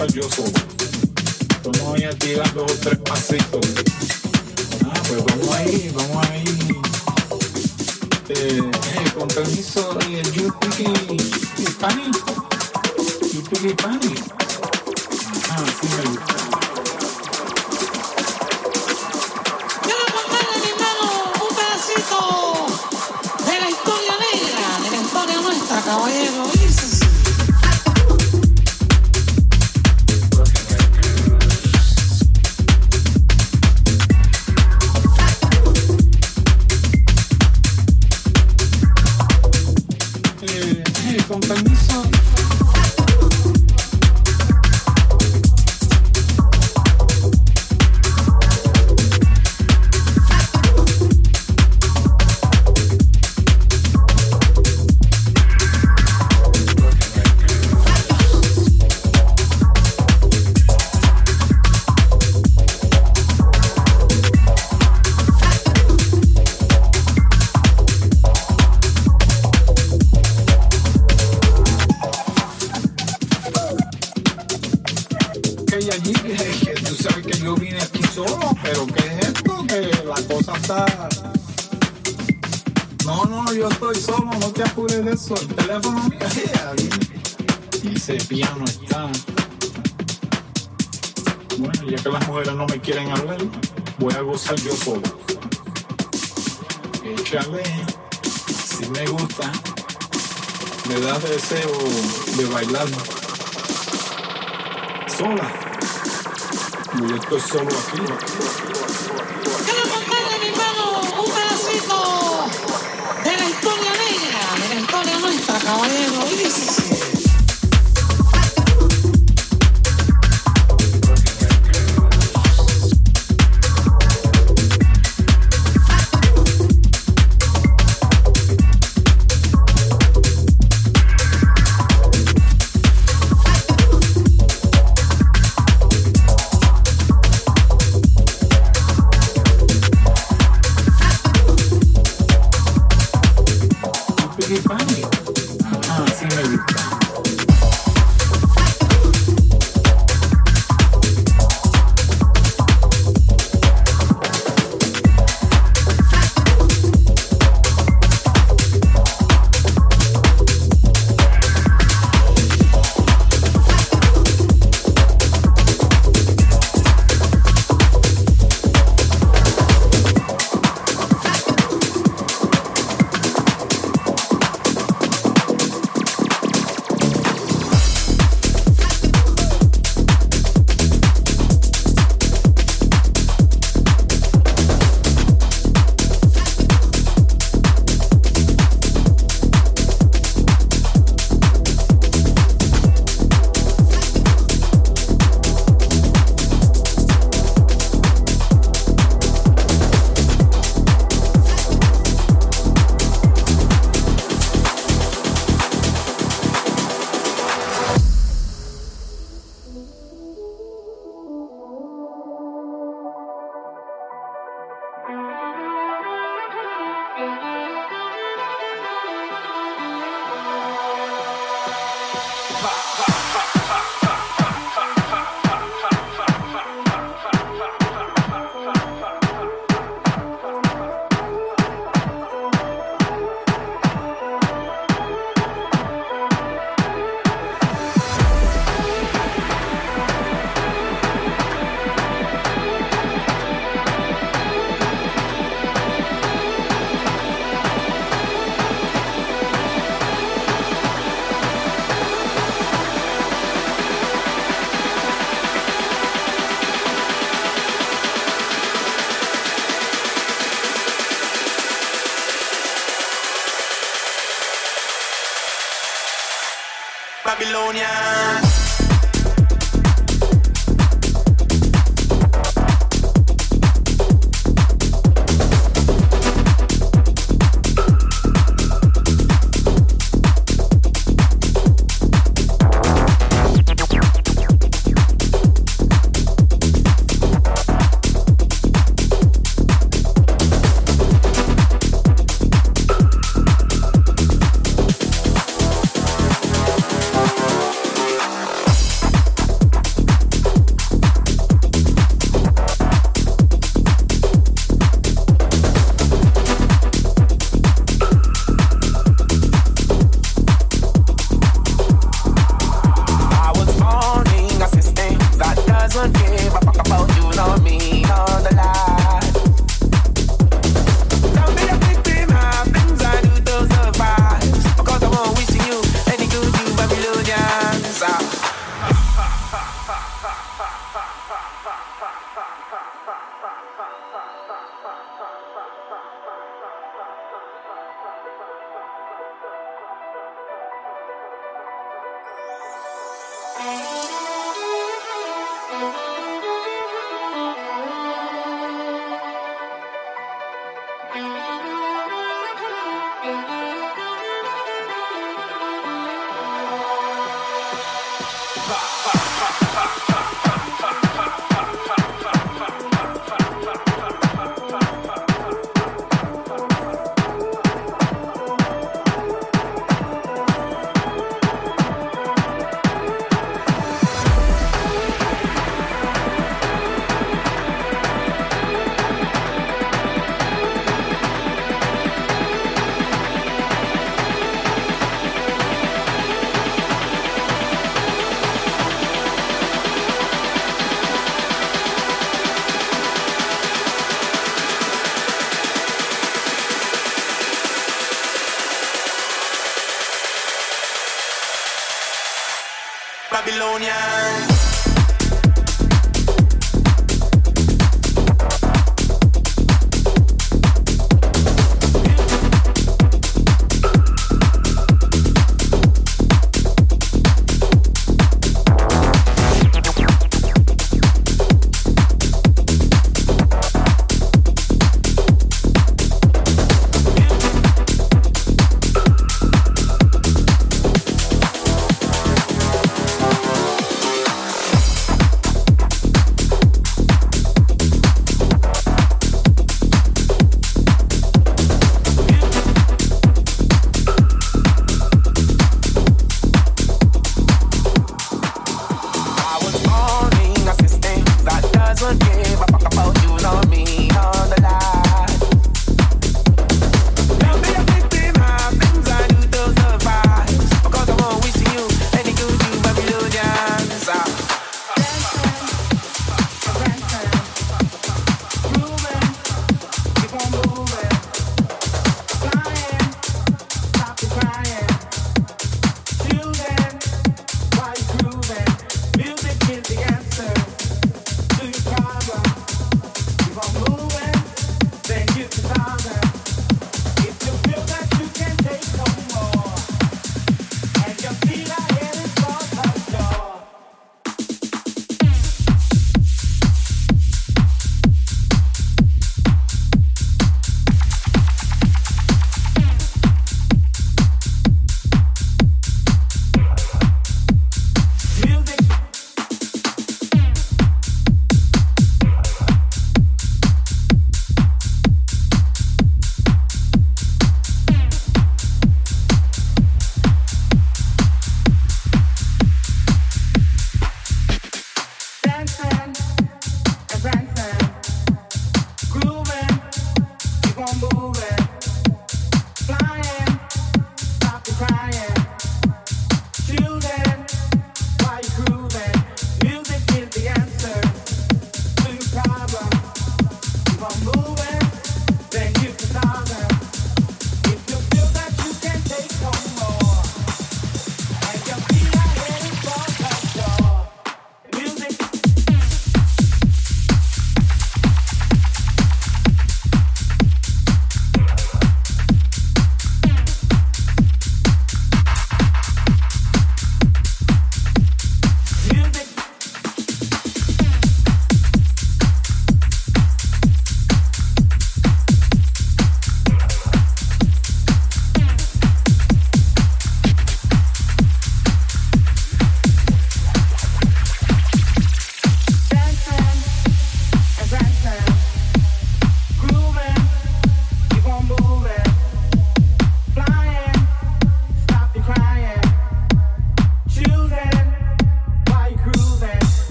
falloso. Tú no voy a tirar dos o tres pasitos. Ah, pues vamos ahí, vamos ahí. Eh, eh, con permiso, eh, y pani. You piqui pani. Ah, sí, réglages sont là. Mais il y a pop, pop.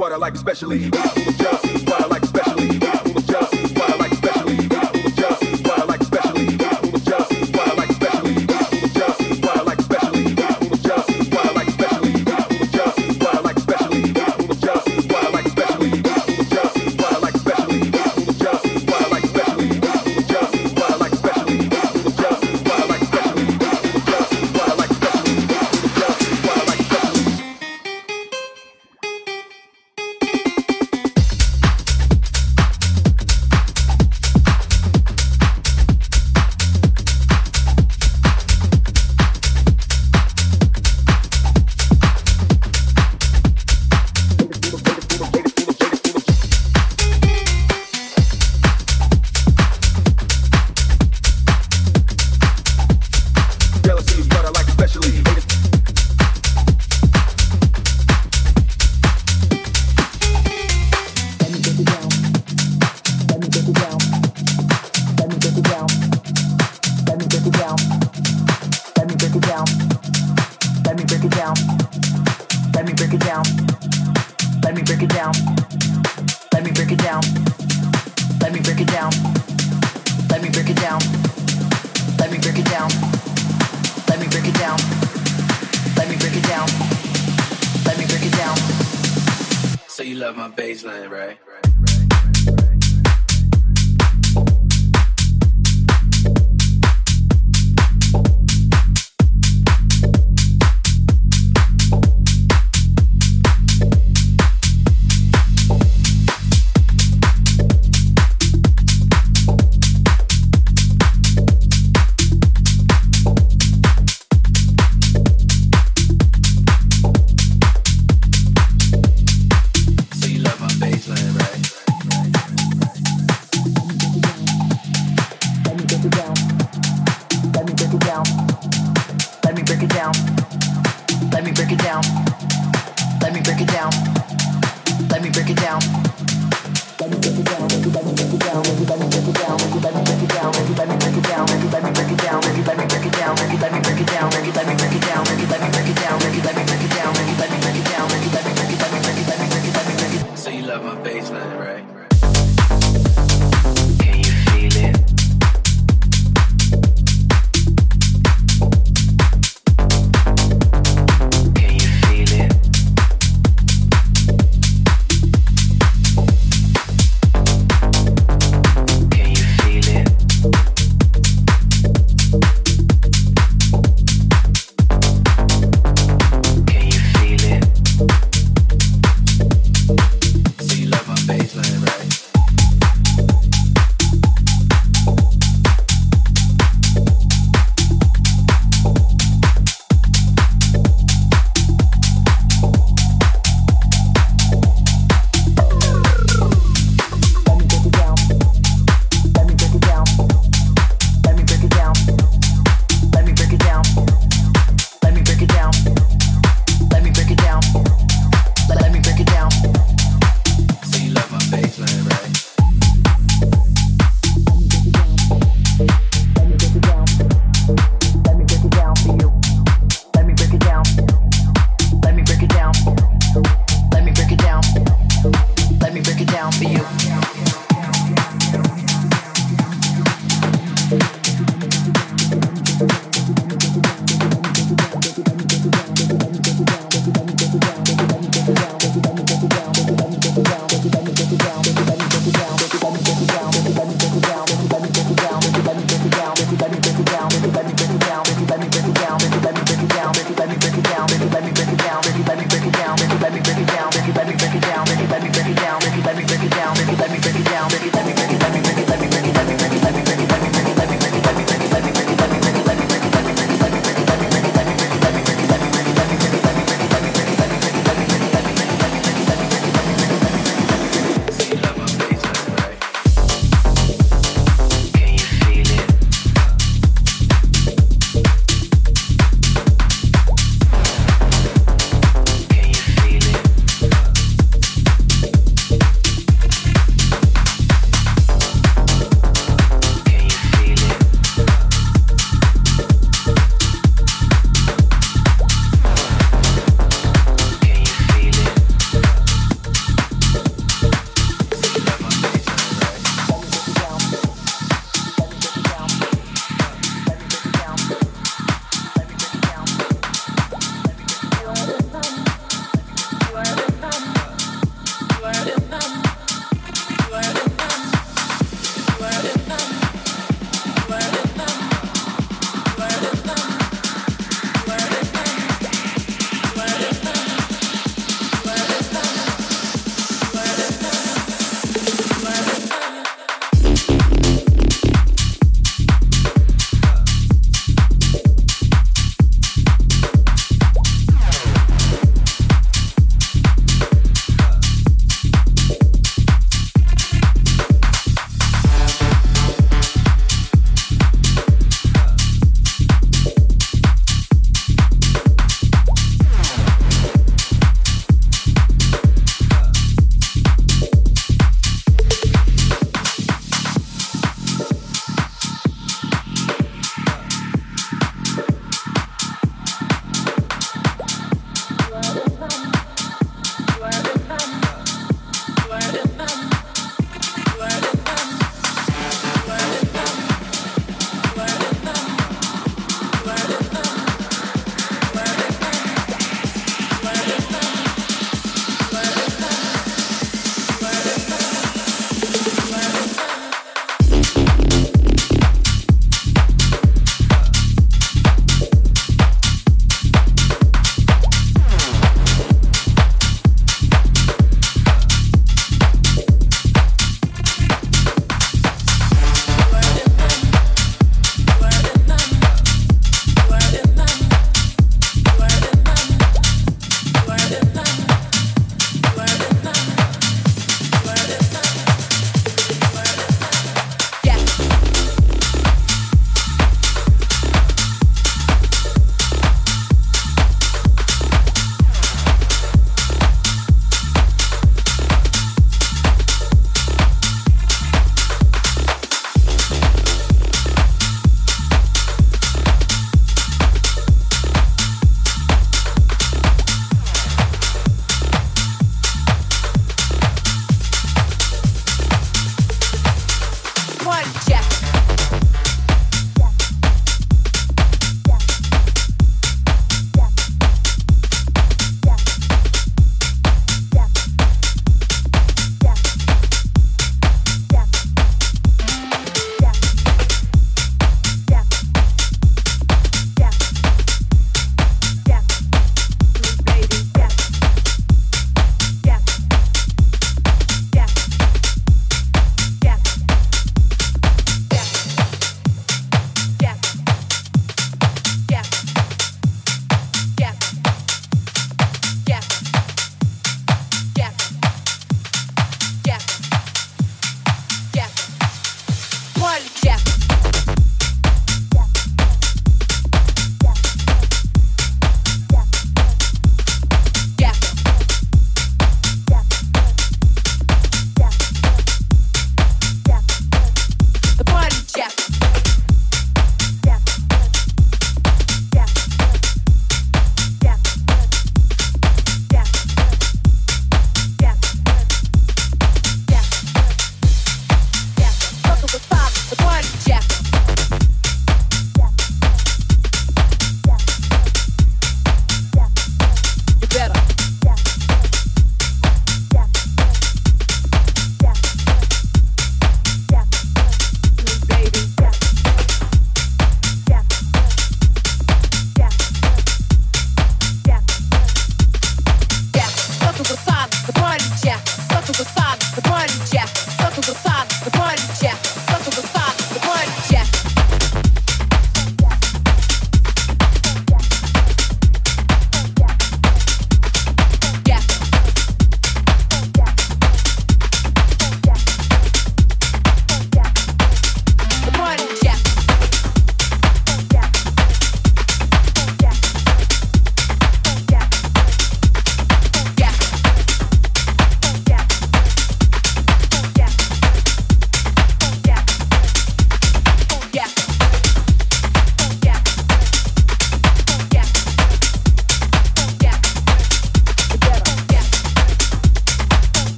what I like especially.